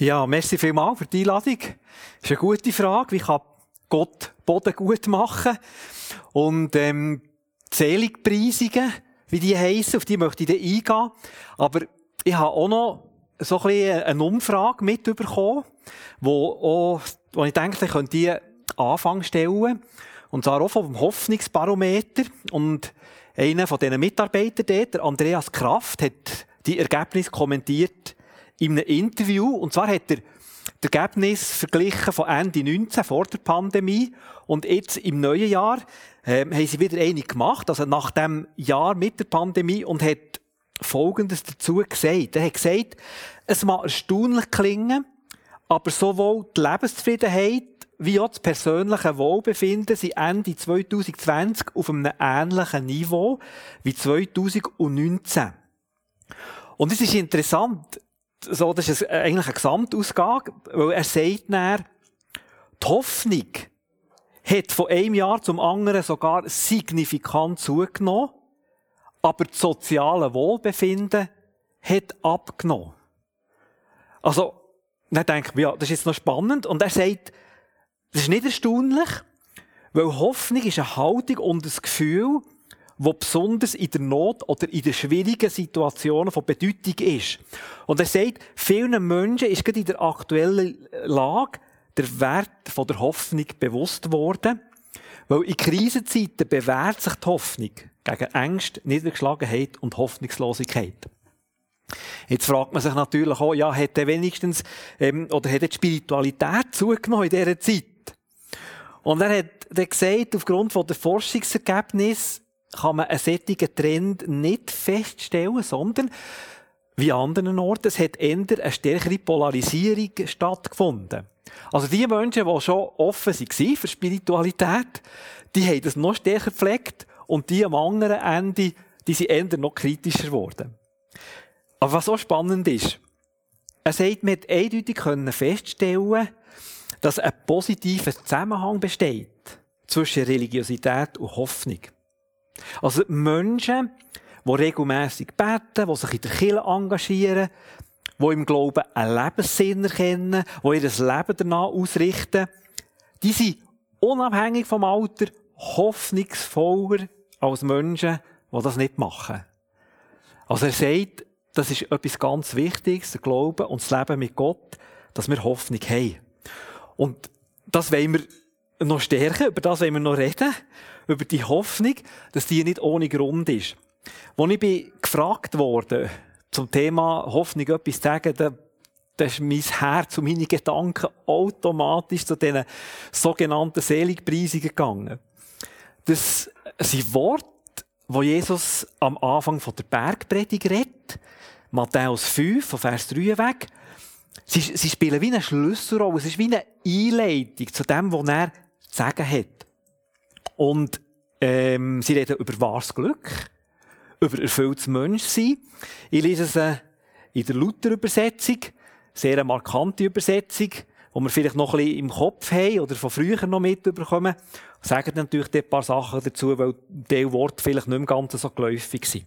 Ja, merci vielmals für die Einladung. Das ist eine gute Frage. Wie kann Gott Boden gut machen? Und, ähm, Seligpreisungen, wie die heissen, auf die möchte ich dann eingehen. Aber ich habe auch noch so ein bisschen eine Umfrage mitbekommen, wo, auch, wo ich denke, ich könnte die Anfang stellen. Und zwar auch vom Hoffnungsbarometer. Und einer von diesen Mitarbeitern dort, der Andreas Kraft, hat die Ergebnisse kommentiert in einem Interview. Und zwar hat er das Ergebnis verglichen von Ende 19, vor der Pandemie, und jetzt im neuen Jahr ähm, haben sie wieder eine gemacht, also nach dem Jahr mit der Pandemie, und hat Folgendes dazu gesagt. Er hat gesagt, es mag erstaunlich klingen, aber sowohl die Lebenszufriedenheit wie auch das persönliche Wohlbefinden sind Ende 2020 auf einem ähnlichen Niveau wie 2019. Und es ist interessant, so, das ist eigentlich eine Gesamtausgabe, weil er sagt dann, die Hoffnung hat von einem Jahr zum anderen sogar signifikant zugenommen, aber das soziale Wohlbefinden hat abgenommen. Also, dann denke ich, ja, das ist jetzt noch spannend. Und er sagt, das ist nicht erstaunlich, weil Hoffnung ist eine Haltung und ein Gefühl, wo besonders in der Not oder in den schwierigen Situationen von Bedeutung ist. Und er sagt, vielen Menschen ist gerade in der aktuellen Lage der Wert von der Hoffnung bewusst worden, weil in Krisenzeiten bewährt sich die Hoffnung gegen Ängste, Niedergeschlagenheit und Hoffnungslosigkeit. Jetzt fragt man sich natürlich auch, ja, hat er wenigstens, ähm, oder hat die Spiritualität zugenommen in dieser Zeit? Und er hat dann gesagt, aufgrund der Forschungsergebnisse kann man einen solchen Trend nicht feststellen, sondern wie an anderen Orten, es hat eher eine stärkere Polarisierung stattgefunden. Also die Menschen, die schon offen waren für Spiritualität, die haben das noch stärker gepflegt und die am anderen Ende, die sind eher noch kritischer geworden. Aber was auch spannend ist, er sagt, man hat eindeutig feststellen dass ein positiver Zusammenhang besteht zwischen Religiosität und Hoffnung. Also Menschen, die regelmäßig beten, die sich in der Kirche engagieren, die im Glauben einen Lebenssinn erkennen, die ihr Leben danach ausrichten, die sind unabhängig vom Alter hoffnungsvoller als Menschen, die das nicht machen. Also er sagt, das ist etwas ganz Wichtiges, der Glaube und das Leben mit Gott, dass wir Hoffnung haben. Und das wollen wir noch stärken, über das wollen wir noch reden, über die Hoffnung, dass die nicht ohne Grund ist. Als ich gefragt wurde, zum Thema Hoffnung etwas zu sagen, da, da ist mein Herz und meine Gedanken automatisch zu diesen sogenannten Seligpreisungen gegangen. Das sind Worte, wo Jesus am Anfang von der Bergpredigt redet, Matthäus 5, von Vers 3 weg, Sie, sie spielen wie eine Schlüsselrolle. Es ist wie eine Einleitung zu dem, was er zu sagen hat. Und ähm, sie reden über wahres Glück, über erfülltes Menschsein. Ich lese es äh, in der Luther-Übersetzung, sehr eine markante Übersetzung, die wir vielleicht noch ein bisschen im Kopf haben oder von früher noch mitbekommen. Sagen natürlich ein paar Sachen dazu, weil die Worte vielleicht nicht mehr ganz so geläufig sind.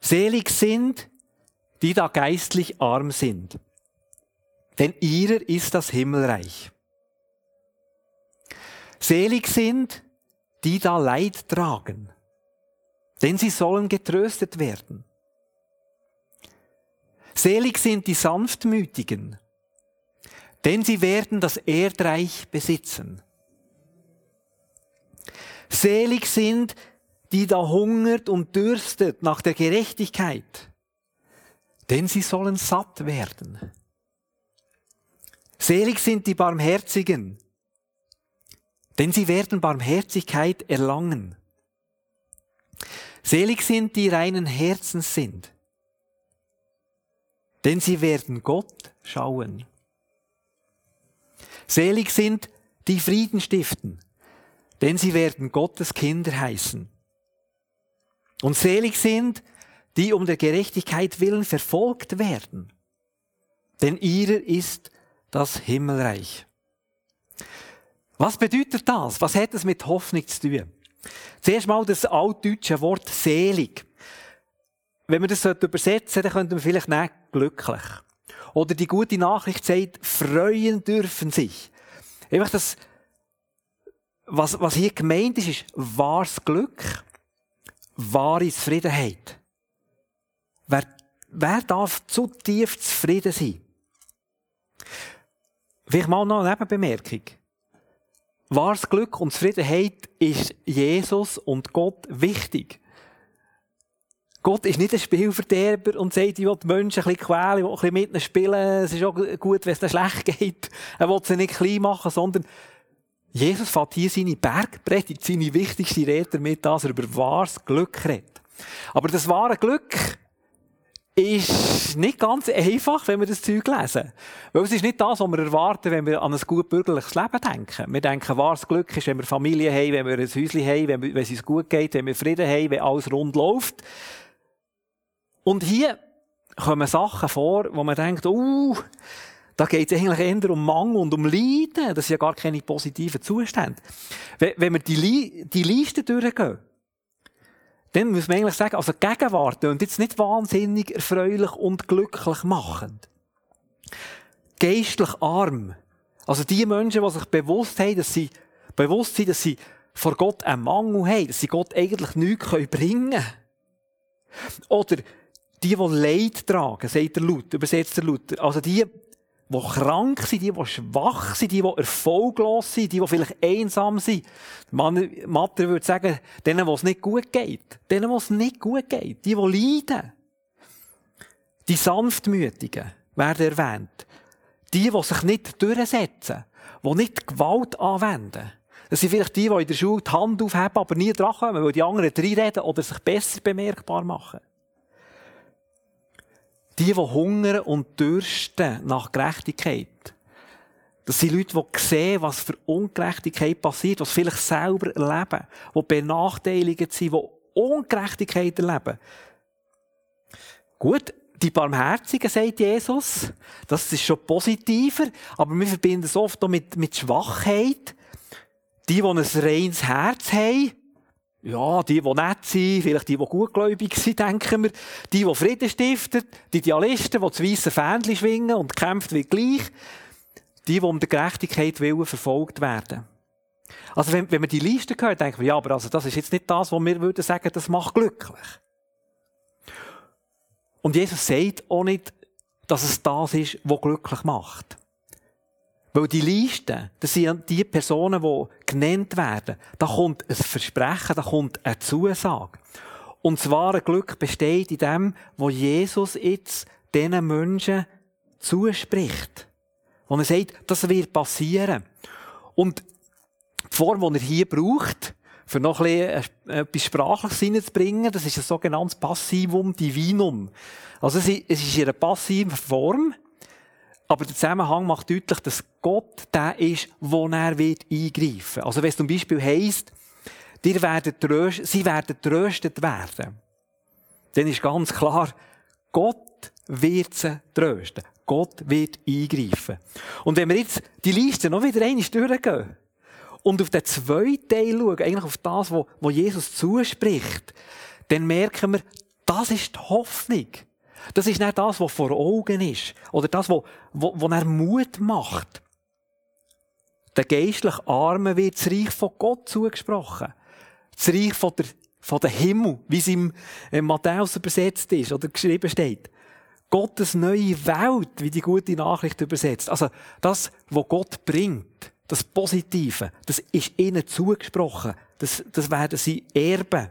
Selig sind, die da geistlich arm sind, denn ihrer ist das Himmelreich. Selig sind, die da Leid tragen, denn sie sollen getröstet werden. Selig sind die Sanftmütigen, denn sie werden das Erdreich besitzen. Selig sind, die da hungert und dürstet nach der Gerechtigkeit, denn sie sollen satt werden. Selig sind die Barmherzigen, denn sie werden Barmherzigkeit erlangen. Selig sind die reinen Herzens sind, denn sie werden Gott schauen. Selig sind die Frieden stiften, denn sie werden Gottes Kinder heißen. Und selig sind die um der Gerechtigkeit willen verfolgt werden. Denn ihrer ist das Himmelreich. Was bedeutet das? Was hat es mit Hoffnung zu tun? Zuerst mal das altdeutsche Wort selig. Wenn wir das übersetzen dann könnten wir vielleicht nicht glücklich. Oder die gute Nachricht sagt, freuen dürfen sich. Einfach das, was, was hier gemeint ist, ist wahres Glück, wahre Zufriedenheit. Wer, wer darf zutiefst zufrieden sein? Vielleicht mal noch eine Nebenbemerkung. Wahres Glück und Zufriedenheit ist Jesus und Gott wichtig. Gott ist nicht ein Spielverderber und sagt, ich will die Menschen ein bisschen quälen, ich will ein bisschen mit ihnen spielen, es ist auch gut, wenn es dann schlecht geht. Er will sie nicht klein machen, sondern Jesus fährt hier seine Bergpredigt, seine wichtigste Rede damit, dass er über wahres Glück redet. Aber das wahre Glück ist nicht ganz einfach, wenn wir das Zeug lesen. Weil es ist nicht das, was wir erwarten, wenn wir an ein gut bürgerliches Leben denken. Wir denken, wahres Glück ist, wenn wir Familie haben, wenn wir ein Häuschen haben, wenn, wenn es uns gut geht, wenn wir Frieden haben, wenn alles rund läuft. Und hier kommen Sachen vor, wo man denkt, uh, da geht es eigentlich eher um Mangel und um Leiden. Das sind ja gar keine positiven Zustände. Wenn wir die, die Liste durchgehen, dann muss man eigentlich sagen, also Gegenwart und jetzt nicht wahnsinnig erfreulich und glücklich machend. Geistlich arm. Also die Menschen, die sich bewusst haben, dass sie, bewusst sind, dass sie vor Gott einen Mangel haben, dass sie Gott eigentlich nichts bringen können. Oder die, die Leid tragen, sagt der Luther, übersetzt der Luther. Also die, die krank sind, die, die schwach sind, die, die erfolglos sind, die, die vielleicht einsam sind. Man, Matter würde sagen, denen, wo es nicht gut geht. Denen, wo es nicht gut geht. Die, die leiden. Die Sanftmütigen werden erwähnt. Die, die sich nicht durchsetzen. Die nicht Gewalt anwenden. Das sind vielleicht die, die in der Schule die Hand aufheben, aber nie dran kommen, weil die anderen reinreden oder sich besser bemerkbar machen. Die, die hungern und dürsten nach Gerechtigkeit. Das sind Leute, die sehen, was für Ungerechtigkeit passiert, was vielleicht selber erleben, die benachteiligt sind, die Ungerechtigkeit erleben. Gut, die Barmherzigen, sagt Jesus, das ist schon positiver, aber wir verbinden es oft auch mit, mit Schwachheit. Die, die ein reines Herz haben, ja, die, die nett sind, vielleicht die, die gutgläubig sind, denken wir. Die, die Frieden stiften, die Idealisten, die das weisse Fähnchen schwingen und kämpfen wie gleich. Die, die um der Gerechtigkeit willen verfolgt werden. Also, wenn, wenn man die Liste hört, denken wir, ja, aber also, das ist jetzt nicht das, was wir würden sagen, das macht glücklich. Und Jesus sagt auch nicht, dass es das ist, was glücklich macht. Weil die Liste, das sind die Personen, die genannt werden. Da kommt ein Versprechen, da kommt eine Zusage. Und das wahre Glück besteht in dem, wo Jesus jetzt diesen Menschen zuspricht. Wo er sagt, das wird passieren. Und die Form, die er hier braucht, für noch bisschen etwas Sprachliches hineinzubringen, das ist ein sogenanntes Passivum Divinum. Also es ist in einer passiven Form, aber der Zusammenhang macht deutlich, dass Gott der ist, wo er wird eingreifen. Also wenn es zum Beispiel heisst, dir werden tröst, sie werden tröstet werden, dann ist ganz klar, Gott wird sie trösten. Gott wird eingreifen. Und wenn wir jetzt die Liste noch wieder einmal durchgehen und auf den zweiten Teil schauen, eigentlich auf das, was Jesus zuspricht, dann merken wir, das ist die Hoffnung. Das ist nicht das, was vor Augen ist. Oder das, was, was, er Mut macht. Der geistlich Armen wird das Reich von Gott zugesprochen. Das Reich von der, von der Himmel, wie es im Matthäus übersetzt ist oder geschrieben steht. Gottes neue Welt, wie die gute Nachricht übersetzt. Also, das, was Gott bringt, das Positive, das ist ihnen zugesprochen. Das, das werden sie erben.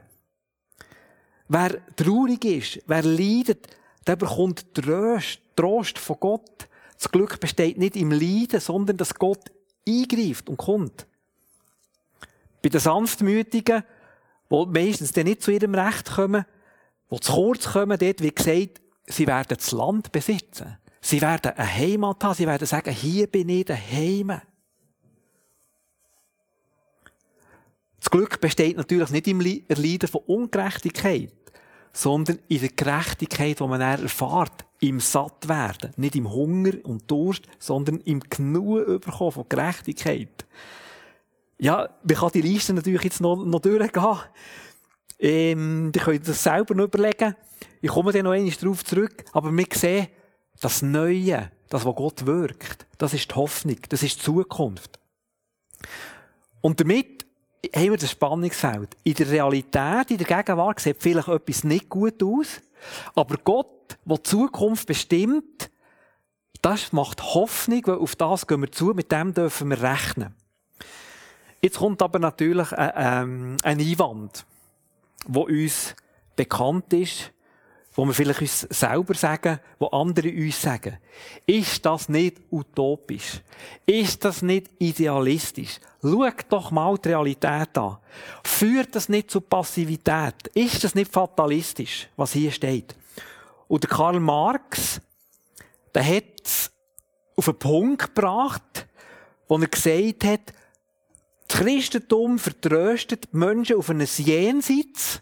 Wer traurig ist, wer leidet, der bekommt Trost, Trost von Gott. Das Glück besteht nicht im Leiden, sondern dass Gott eingreift und kommt. Bei den Sanftmütigen, die meistens nicht zu ihrem Recht kommen, die zu kurz kommen, dort wie gesagt, sie werden das Land besitzen. Sie werden eine Heimat haben, sie werden sagen, hier bin ich daheim. Das Glück besteht natürlich nicht im Erleiden von Ungerechtigkeit sondern in der Gerechtigkeit, die man dann erfahrt, im Sattwerden. Nicht im Hunger und Durst, sondern im Genug überkommen von Gerechtigkeit. Ja, man kann die Liste natürlich jetzt noch, noch durchgehen. Ähm, die könnt das selber noch überlegen. Ich komme dann noch einmal darauf zurück. Aber wir sehen, das Neue, das, was Gott wirkt, das ist die Hoffnung, das ist die Zukunft. Und damit haben wir das Spannungsfeld. In der Realität, in der Gegenwart sieht vielleicht etwas nicht gut aus, aber Gott, der die Zukunft bestimmt, das macht Hoffnung, weil auf das gehen wir zu, mit dem dürfen wir rechnen. Jetzt kommt aber natürlich ein, ähm, ein Einwand, der uns bekannt ist, wo wir vielleicht uns selber sagen, wo andere uns sagen. Ist das nicht utopisch? Ist das nicht idealistisch? Schau doch mal die Realität an. Führt das nicht zu Passivität? Ist das nicht fatalistisch, was hier steht? Und der Karl Marx, der hat es auf einen Punkt gebracht, wo er gesagt hat, das Christentum vertröstet die Menschen auf ein Jenseits,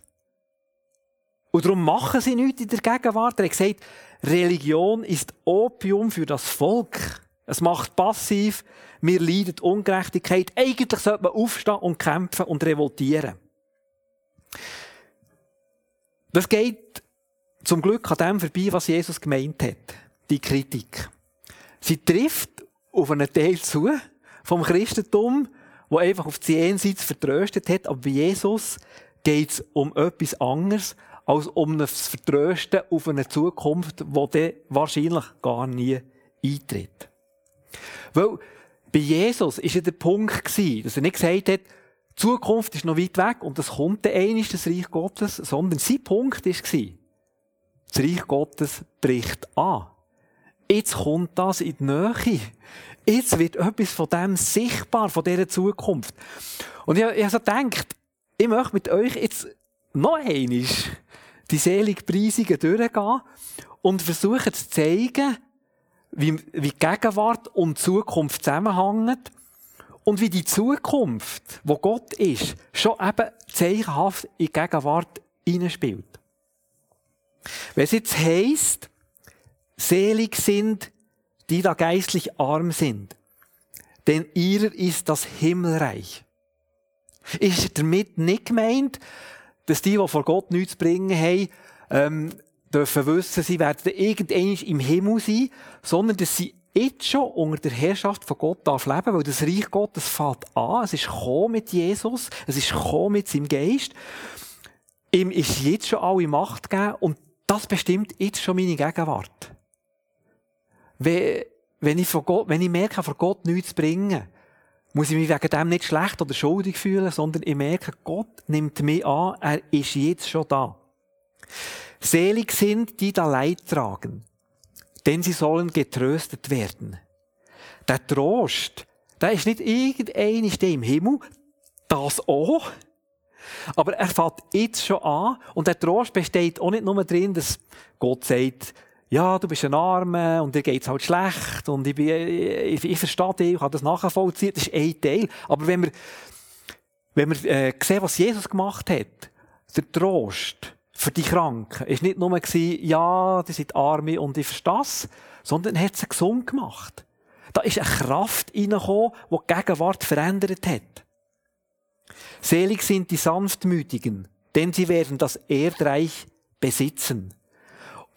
und darum machen sie nichts in der Gegenwart. Er hat gesagt, Religion ist Opium für das Volk. Es macht passiv. Wir leiden Ungerechtigkeit. Eigentlich sollte man aufstehen und kämpfen und revoltieren. Das geht zum Glück an dem vorbei, was Jesus gemeint hat. Die Kritik. Sie trifft auf einen Teil zu vom Christentum, wo einfach auf die Jenseits vertröstet hat. Aber bei Jesus geht es um etwas anderes als um das Vertrösten auf eine Zukunft, die dann wahrscheinlich gar nie eintritt. Weil bei Jesus war ja der Punkt, dass er nicht gesagt hat, die Zukunft ist noch weit weg und es kommt dann einmal das Reich Gottes, sondern sein Punkt war, das Reich Gottes bricht an. Jetzt kommt das in die Nähe. Jetzt wird etwas von dem sichtbar, von dieser Zukunft. Und ich, ich habe so gedacht, ich möchte mit euch jetzt noch einmal die Seligpreisungen durchgehen und versuchen zu zeigen, wie, wie Gegenwart und Zukunft zusammenhängen und wie die Zukunft, wo Gott ist, schon eben zeichenhaft in Gegenwart hineinspielt. Wenn es jetzt heisst, selig sind, die da geistlich arm sind, denn ihrer ist das Himmelreich. Ist damit nicht gemeint, dass die, die vor Gott nichts zu bringen haben, ähm, dürfen wissen, sie werden irgendwann im Himmel sein, sondern dass sie jetzt schon unter der Herrschaft von Gott darf leben, weil das Reich Gottes fällt an, es ist gekommen mit Jesus, es ist gekommen mit seinem Geist. Ihm ist jetzt schon alle Macht gegeben und das bestimmt jetzt schon meine Gegenwart. Wenn, wenn ich, von Gott, wenn ich merke, von Gott nichts zu bringen, muss ich mich wegen dem nicht schlecht oder schuldig fühlen, sondern ich merke, Gott nimmt mich an, er ist jetzt schon da. Selig sind, die da Leid tragen, denn sie sollen getröstet werden. Der Trost, der ist nicht irgendein ist im Himmel, das auch, aber er fängt jetzt schon an und der Trost besteht auch nicht nur darin, dass Gott sagt, ja, du bist ein Arme und dir geht's halt schlecht und ich, bin, ich, ich verstehe dich, ich kann das nachvollziehen, das ist ein Teil. Aber wenn wir, wenn wir äh, sehen, was Jesus gemacht hat, der Trost für die Kranken, ist nicht nur gewesen, ja, die sind Arme und ich verstehe es, sondern er hat sie gesund gemacht. Da ist eine Kraft reingekommen, die die Gegenwart verändert hat. Selig sind die Sanftmütigen, denn sie werden das Erdreich besitzen.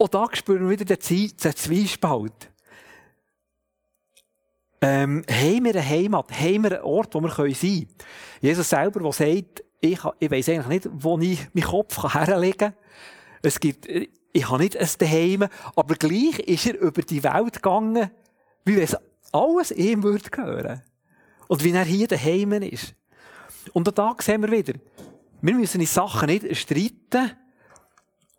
Und da spüren wir wieder den, Zwiespalt. Ähm, haben wir eine Heimat? Haben wir einen Ort, wo wir sein können? Jesus selber, der sagt, ich, ich weiss eigentlich nicht, wo ich meinen Kopf herlegen kann. Es gibt, ich habe nicht ein Daheim, aber gleich ist er über die Welt gegangen, wie wenn es alles ihm würde gehören. Und wie er hier daheim ist. Und da sehen wir wieder, wir müssen die Sachen nicht streiten,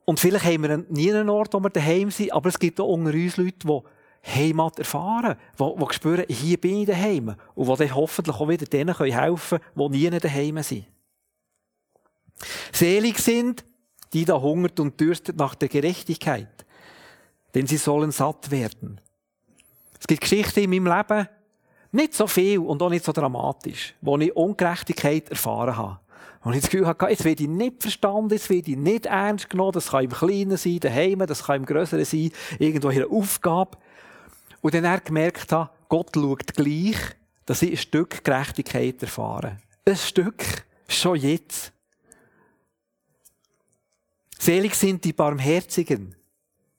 und vielleicht haben wir nie einen Ort, wo wir daheim sind, aber es gibt auch unter uns Leute, die Heimat erfahren, die, die spüren, hier bin ich daheim. Und die dann hoffentlich auch wieder denen helfen können, die nie daheim sind. Selig sind, die da hungert und dürstet nach der Gerechtigkeit, denn sie sollen satt werden. Es gibt Geschichten in meinem Leben, nicht so viel und auch nicht so dramatisch, wo ich Ungerechtigkeit erfahren habe. Und ich das Gefühl hatte, jetzt werde ich nicht verstanden, jetzt werde ich nicht ernst genommen, das kann im Kleinen sein, daheim, das kann im Größeren sein, irgendwo in einer Aufgabe. Und dann er gemerkt habe, Gott schaut gleich, dass ich ein Stück Gerechtigkeit erfahre. Ein Stück, schon jetzt. Selig sind die Barmherzigen,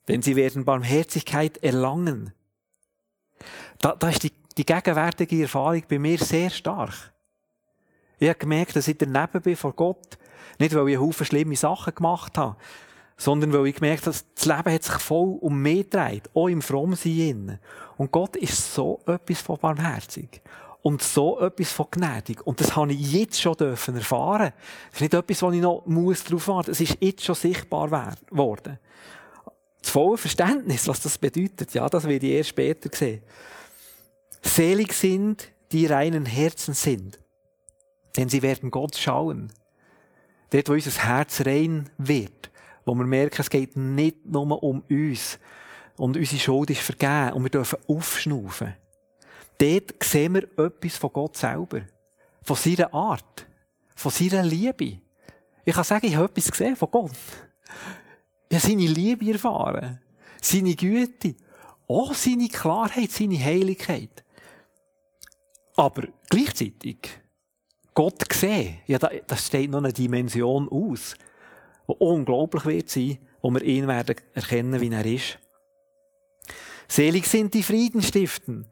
denn sie werden Barmherzigkeit erlangen. Da, da ist die, die gegenwärtige Erfahrung bei mir sehr stark. Ich habe gemerkt, dass ich daneben bin vor Gott, nicht weil ich einen Haufen schlimme Sachen gemacht habe, sondern weil ich gemerkt habe, das Leben hat sich voll um mich gedreht, auch im Frommsein. Und Gott ist so etwas von barmherzig. Und so etwas von gnädig. Und das habe ich jetzt schon dürfen erfahren. Das ist nicht etwas, wo ich noch muss drauf warten muss. Es ist jetzt schon sichtbar geworden. Das volle Verständnis, was das bedeutet, ja, das werde ich erst später sehen. Selig sind, die reinen Herzen sind. Denn sie werden Gott schauen. Dort, wo unser Herz rein wird wo wir merken, es geht nicht nur um uns. Und unsere Schuld ist vergeben und wir dürfen aufschnaufen. Dort sehen wir etwas von Gott selber. Von seiner Art. Von seiner Liebe. Ich kann sagen, ich habe etwas gesehen von Gott. Ich habe seine Liebe erfahren. Seine Güte. Auch seine Klarheit, seine Heiligkeit. Aber gleichzeitig, Gott gesehen, ja, das steht noch eine Dimension aus wo unglaublich wird sein, wo wir ihn werden erkennen, wie er ist. Selig sind die Friedenstiften,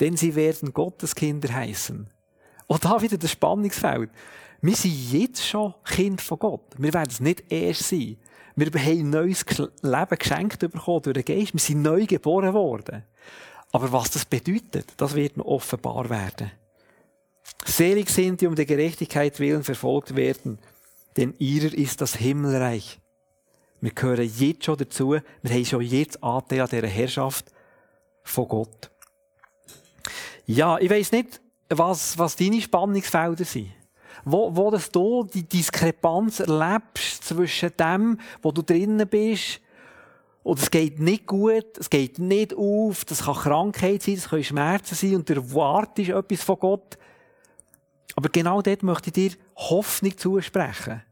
denn sie werden Gottes Kinder heißen. Und da wieder das Spannungsfeld. Wir sind jetzt schon Kind von Gott. Wir werden es nicht erst sein. Wir haben ein neues Leben geschenkt bekommen durch den Geist. Wir sind neu geboren worden. Aber was das bedeutet, das wird noch offenbar werden. Selig sind die um der Gerechtigkeit willen verfolgt werden, denn ihrer ist das Himmelreich. Wir gehören jetzt schon dazu, wir haben schon jetzt Anteil an dieser Herrschaft von Gott. Ja, ich weiss nicht, was, was deine Spannungsfelder sind. Wo, wo das du die Diskrepanz erlebst zwischen dem, wo du drinnen bist, und es geht nicht gut, es geht nicht auf, das kann Krankheit sein, das können Schmerzen sein und du erwartest etwas von Gott. Aber genau dort möchte ich dir Hoffnung zusprechen.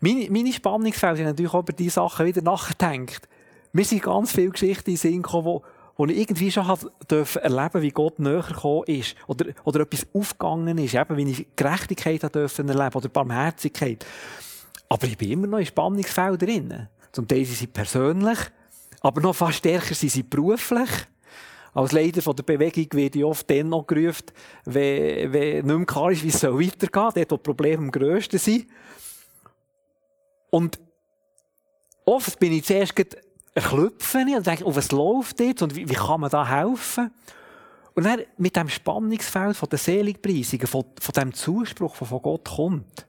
Meine, meine Spannungsfelder sind natürlich auch über diese Sachen wieder nachgedacht. Mir sind ganz viele Geschichten in Sinn gekommen, wo, ich irgendwie schon dürfen erleben wie Gott näher gekommen ist. Oder, oder etwas aufgegangen ist. Eben, wie ich Gerechtigkeit erleben oder Barmherzigkeit. Aber ich bin immer noch in Spannungsfeldern drin. Zum Teil sind sie persönlich, aber noch fast stärker sind sie beruflich. Als Leiter von der Bewegung werde ich oft dann noch gerufen, wenn, wenn nicht mehr klar ist, wie es weitergehen soll, dort, wo die Probleme am grössten sind. Und oft bin ich zuerst erklüpfen und denke, oh, was läuft jetzt und wie, wie, kann man da helfen? Und dann mit dem Spannungsfeld von der Seligpreisungen, von, von dem Zuspruch, der von Gott kommt,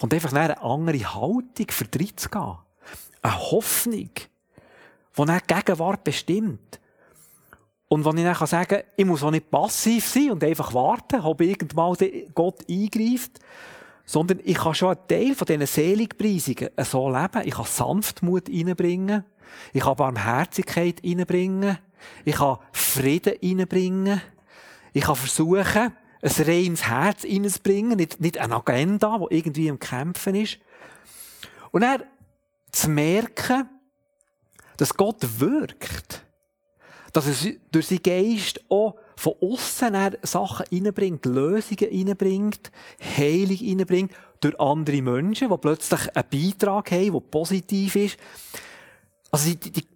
kommt einfach eine andere Haltung, Vertritt zu gehen. Eine Hoffnung, die dann die Gegenwart bestimmt. Und wenn ich dann sagen kann, ich muss auch nicht passiv sein und einfach warten, ob irgendwann Gott eingreift, sondern ich kann schon einen Teil von diesen Seligpreisungen so leben. Ich kann Sanftmut reinbringen. Ich kann Barmherzigkeit reinbringen. Ich kann Frieden reinbringen. Ich kann versuchen, ein reines Herz reinzubringen. Nicht, nicht eine Agenda, die irgendwie im Kämpfen ist. Und dann zu merken, dass Gott wirkt dass er durch seinen Geist auch von außen Sachen reinbringt, Lösungen reinbringt, Heilung reinbringt, durch andere Menschen, die plötzlich einen Beitrag haben, der positiv ist. Also die, die,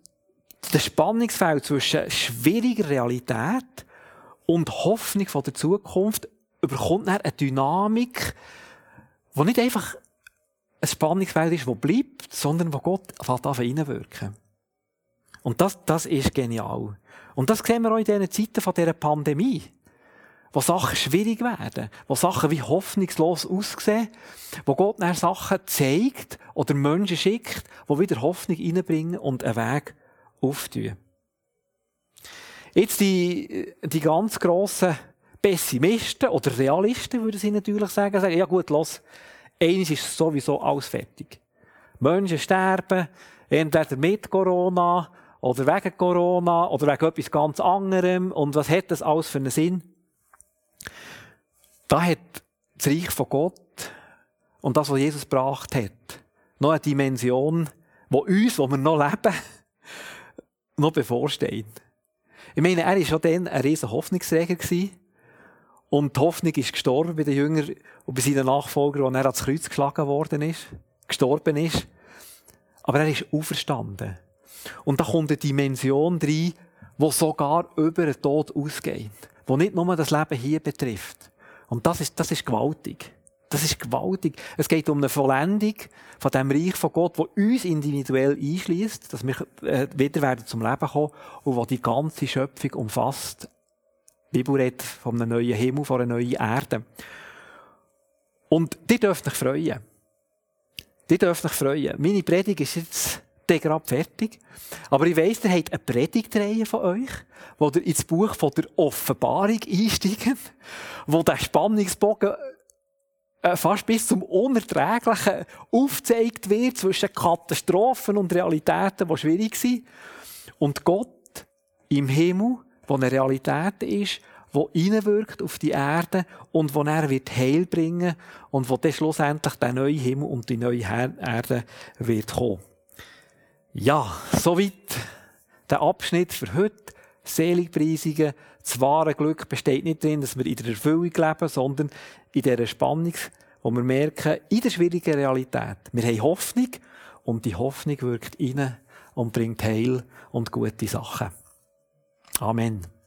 der Spannungsfeld zwischen schwieriger Realität und Hoffnung von der Zukunft überkommt dann eine Dynamik, die nicht einfach ein Spannungsfeld ist, das bleibt, sondern wo Gott anfängt reinwirken. Und das, das ist genial. Und das sehen wir auch in diesen Zeiten von dieser Pandemie. Wo Sachen schwierig werden, wo Sachen wie hoffnungslos aussehen, wo Gott dann Sachen zeigt oder Menschen schickt, die wieder Hoffnung reinbringen und einen Weg auftun. Jetzt die, die ganz grossen Pessimisten oder Realisten, würden sie natürlich sagen, sagen ja gut, los, eines ist sowieso alles fertig. Menschen sterben, entweder mit Corona oder wegen Corona oder wegen etwas ganz anderem. Und was hat das alles für einen Sinn? Da hat das Reich von Gott und das, was Jesus gebracht hat, noch eine Dimension, wo uns, wo wir noch leben, noch bevorsteht. Ich meine, er war schon dann ein riesen Hoffnungsträger Und die Hoffnung ist gestorben bei den Jüngern und bei seinen Nachfolgern, als er ans Kreuz geschlagen worden ist, gestorben ist. Aber er ist auferstanden. Und da kommt eine Dimension rein, die sogar über den Tod ausgeht. Die nicht nur das Leben hier betrifft. Und das ist, das ist gewaltig. Das ist gewaltig. Es geht um eine Vollendung von dem Reich von Gott, wo uns individuell einschließt, dass wir äh, wieder werden zum Leben kommen und wo die ganze Schöpfung umfasst. Die Bibel redet von einem neuen Himmel, von einer neuen Erde. Und die dürft euch freuen. Die dürft euch freuen. Meine Predigt ist jetzt gerade fertig. Aber ich weiss, ihr habt eine Predigtreihe von euch, wo ihr ins Buch von der Offenbarung einsteigt, wo der Spannungsbogen äh, fast bis zum Unerträglichen aufgezeigt wird zwischen Katastrophen und Realitäten, die schwierig sind. Und Gott im Himmel, wo eine Realität ist, wo hineinwirkt auf die Erde und wo er wird Heil bringen und wo dann schlussendlich der neue Himmel und die neue Erde wird kommen. Ja, soweit der Abschnitt für heute. Seligpreisungen. Das wahre Glück besteht nicht darin, dass wir in der Erfüllung leben, sondern in dieser Spannung, wo wir merken, in der schwierigen Realität, wir haben Hoffnung und die Hoffnung wirkt rein und bringt Heil und gute Sachen. Amen.